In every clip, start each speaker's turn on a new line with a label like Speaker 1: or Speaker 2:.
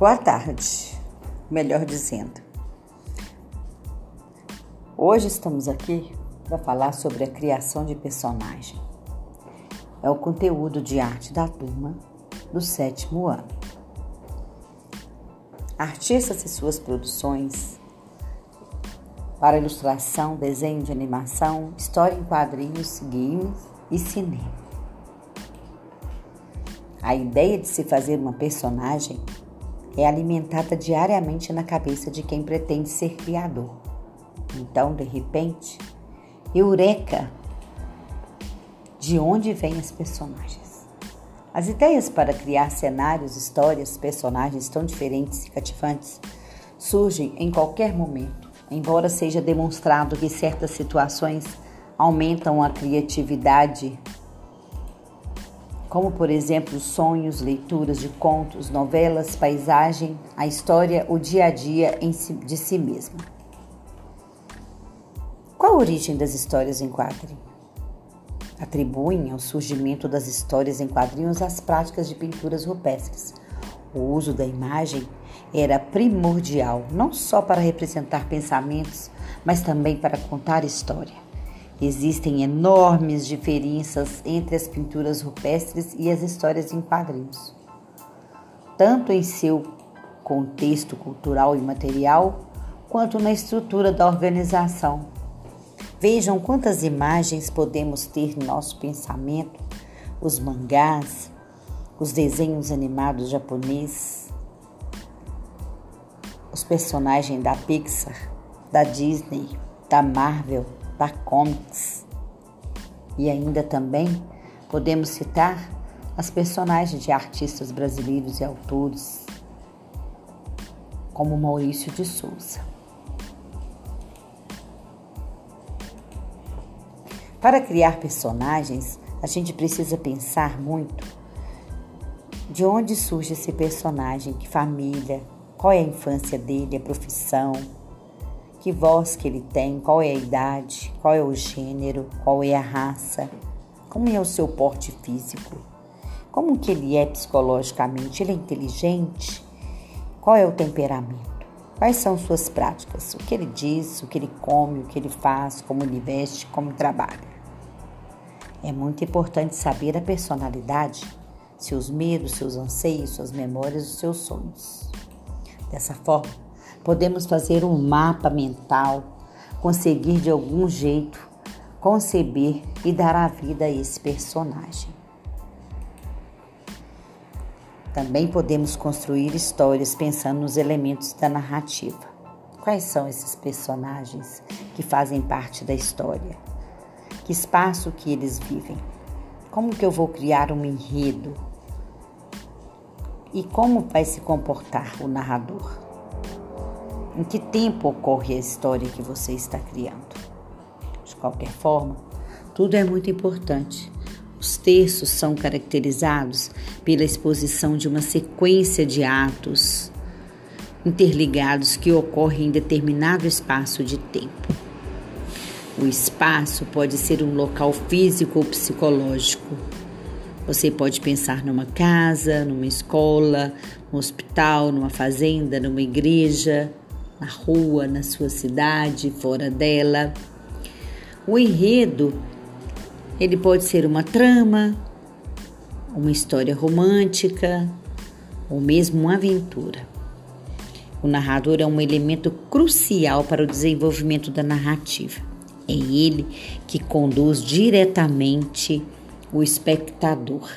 Speaker 1: Boa tarde, melhor dizendo. Hoje estamos aqui para falar sobre a criação de personagem. É o conteúdo de arte da turma do sétimo ano. Artistas e suas produções para ilustração, desenho de animação, história em quadrinhos, games e cinema. A ideia de se fazer uma personagem é alimentada diariamente na cabeça de quem pretende ser criador. Então, de repente, eureka! De onde vêm as personagens? As ideias para criar cenários, histórias, personagens tão diferentes e cativantes surgem em qualquer momento, embora seja demonstrado que certas situações aumentam a criatividade como por exemplo sonhos, leituras de contos, novelas, paisagem, a história, o dia a dia de si mesmo. Qual a origem das histórias em quadrinhos? Atribuem ao surgimento das histórias em quadrinhos as práticas de pinturas rupestres. O uso da imagem era primordial, não só para representar pensamentos, mas também para contar história. Existem enormes diferenças entre as pinturas rupestres e as histórias em quadrinhos, tanto em seu contexto cultural e material, quanto na estrutura da organização. Vejam quantas imagens podemos ter em nosso pensamento: os mangás, os desenhos animados japoneses, os personagens da Pixar, da Disney, da Marvel Comics. E ainda também podemos citar as personagens de artistas brasileiros e autores, como Maurício de Souza. Para criar personagens, a gente precisa pensar muito de onde surge esse personagem, que família, qual é a infância dele, a profissão, que voz que ele tem, qual é a idade, qual é o gênero, qual é a raça, como é o seu porte físico, como que ele é psicologicamente, ele é inteligente, qual é o temperamento, quais são suas práticas, o que ele diz, o que ele come, o que ele faz, como ele veste, como trabalha. É muito importante saber a personalidade, seus medos, seus anseios, suas memórias, os seus sonhos. Dessa forma, Podemos fazer um mapa mental, conseguir de algum jeito conceber e dar a vida a esse personagem. Também podemos construir histórias pensando nos elementos da narrativa. Quais são esses personagens que fazem parte da história? Que espaço que eles vivem? Como que eu vou criar um enredo? E como vai se comportar o narrador? Em que tempo ocorre a história que você está criando? De qualquer forma, tudo é muito importante. Os textos são caracterizados pela exposição de uma sequência de atos interligados que ocorrem em determinado espaço de tempo. O espaço pode ser um local físico ou psicológico. Você pode pensar numa casa, numa escola, num hospital, numa fazenda, numa igreja, na rua, na sua cidade, fora dela. O enredo, ele pode ser uma trama, uma história romântica ou mesmo uma aventura. O narrador é um elemento crucial para o desenvolvimento da narrativa. É ele que conduz diretamente o espectador.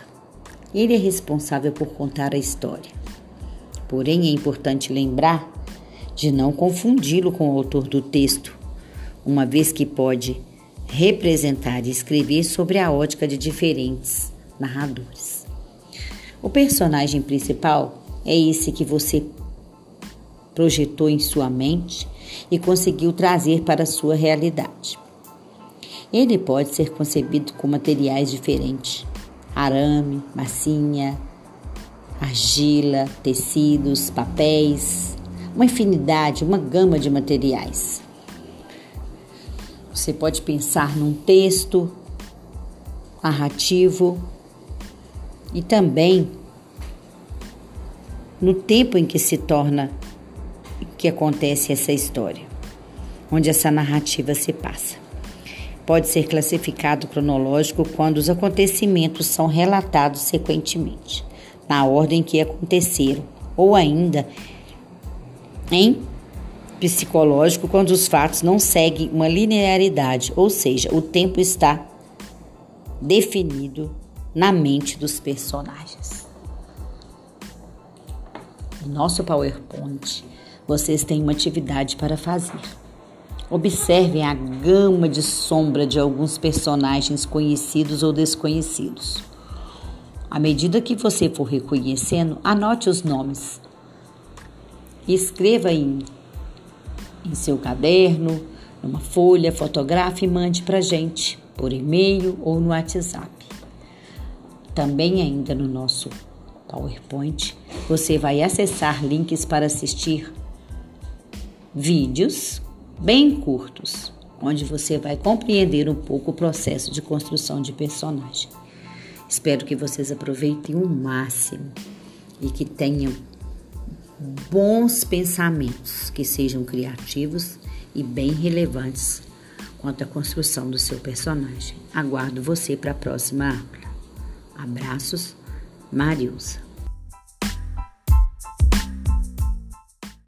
Speaker 1: Ele é responsável por contar a história. Porém, é importante lembrar de não confundi-lo com o autor do texto, uma vez que pode representar e escrever sobre a ótica de diferentes narradores. O personagem principal é esse que você projetou em sua mente e conseguiu trazer para a sua realidade. Ele pode ser concebido com materiais diferentes: arame, massinha, argila, tecidos, papéis, uma infinidade, uma gama de materiais. Você pode pensar num texto narrativo e também no tempo em que se torna que acontece essa história, onde essa narrativa se passa. Pode ser classificado cronológico quando os acontecimentos são relatados sequentemente, na ordem que aconteceram, ou ainda em psicológico quando os fatos não seguem uma linearidade, ou seja, o tempo está definido na mente dos personagens. No nosso PowerPoint, vocês têm uma atividade para fazer. Observem a gama de sombra de alguns personagens conhecidos ou desconhecidos. À medida que você for reconhecendo, anote os nomes. Escreva em em seu caderno, numa folha, fotografe e mande para gente por e-mail ou no WhatsApp. Também ainda no nosso PowerPoint, você vai acessar links para assistir vídeos bem curtos, onde você vai compreender um pouco o processo de construção de personagem. Espero que vocês aproveitem o máximo e que tenham bons pensamentos que sejam criativos e bem relevantes quanto à construção do seu personagem. Aguardo você para a próxima aula. Abraços, Marilsa.